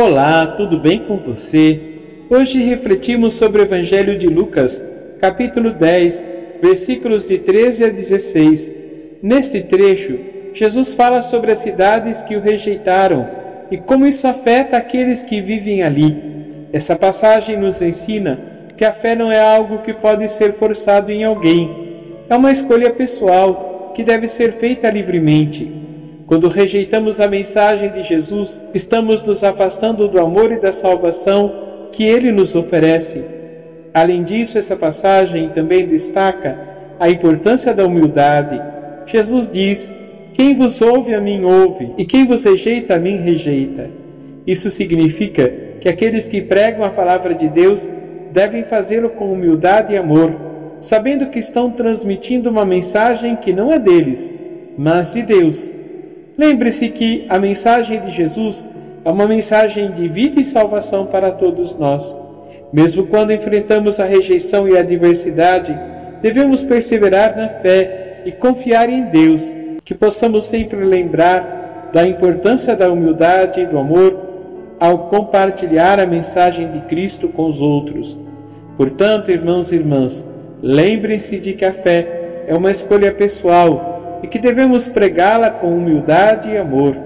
Olá, tudo bem com você? Hoje refletimos sobre o Evangelho de Lucas, capítulo 10, versículos de 13 a 16. Neste trecho, Jesus fala sobre as cidades que o rejeitaram e como isso afeta aqueles que vivem ali. Essa passagem nos ensina que a fé não é algo que pode ser forçado em alguém, é uma escolha pessoal que deve ser feita livremente. Quando rejeitamos a mensagem de Jesus, estamos nos afastando do amor e da salvação que ele nos oferece. Além disso, essa passagem também destaca a importância da humildade. Jesus diz: Quem vos ouve a mim ouve, e quem vos rejeita a mim rejeita. Isso significa que aqueles que pregam a palavra de Deus devem fazê-lo com humildade e amor, sabendo que estão transmitindo uma mensagem que não é deles, mas de Deus Lembre-se que a mensagem de Jesus é uma mensagem de vida e salvação para todos nós. Mesmo quando enfrentamos a rejeição e a adversidade, devemos perseverar na fé e confiar em Deus, que possamos sempre lembrar da importância da humildade e do amor ao compartilhar a mensagem de Cristo com os outros. Portanto, irmãos e irmãs, lembrem-se de que a fé é uma escolha pessoal e que devemos pregá-la com humildade e amor.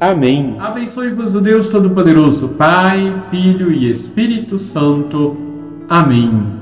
Amém. Abençoe-vos o Deus Todo-Poderoso, Pai, Filho e Espírito Santo. Amém.